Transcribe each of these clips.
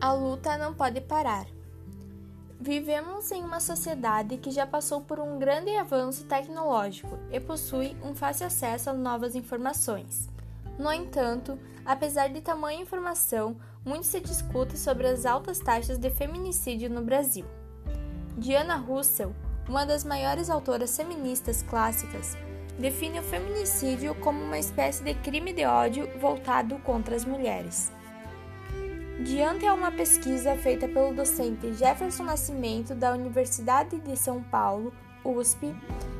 A luta não pode parar. Vivemos em uma sociedade que já passou por um grande avanço tecnológico e possui um fácil acesso a novas informações. No entanto, apesar de tamanha informação, muito se discute sobre as altas taxas de feminicídio no Brasil. Diana Russell, uma das maiores autoras feministas clássicas, define o feminicídio como uma espécie de crime de ódio voltado contra as mulheres. Diante a uma pesquisa feita pelo docente Jefferson Nascimento da Universidade de São Paulo, USP,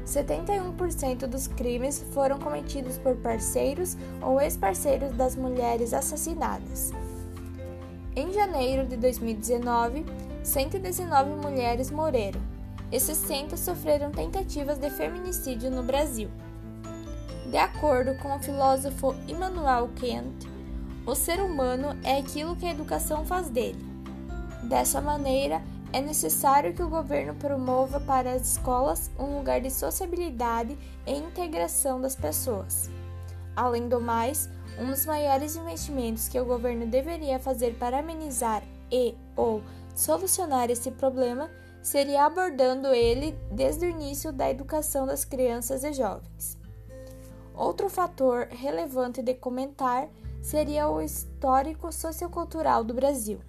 71% dos crimes foram cometidos por parceiros ou ex-parceiros das mulheres assassinadas. Em janeiro de 2019, 119 mulheres morreram e 60 sofreram tentativas de feminicídio no Brasil. De acordo com o filósofo Immanuel Kant, o ser humano é aquilo que a educação faz dele. Dessa maneira, é necessário que o governo promova para as escolas um lugar de sociabilidade e integração das pessoas. Além do mais, um dos maiores investimentos que o governo deveria fazer para amenizar e ou solucionar esse problema seria abordando ele desde o início da educação das crianças e jovens. Outro fator relevante de comentar seria o histórico sociocultural do Brasil.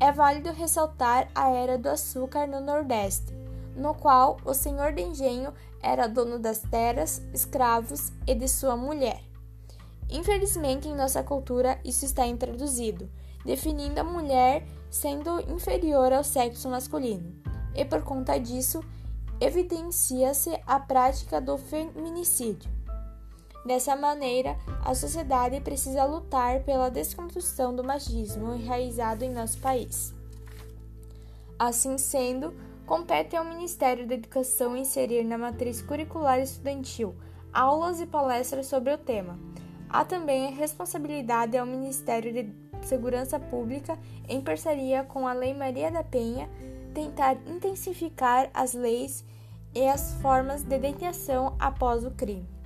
É válido ressaltar a era do açúcar no Nordeste, no qual o senhor de engenho era dono das terras, escravos e de sua mulher. Infelizmente, em nossa cultura, isso está introduzido, definindo a mulher sendo inferior ao sexo masculino, e por conta disso, evidencia-se a prática do feminicídio. Dessa maneira, a sociedade precisa lutar pela desconstrução do machismo enraizado em nosso país. Assim sendo, compete ao Ministério da Educação inserir na matriz curricular estudantil aulas e palestras sobre o tema. Há também a responsabilidade ao Ministério de Segurança Pública, em parceria com a Lei Maria da Penha, tentar intensificar as leis e as formas de detenção após o crime.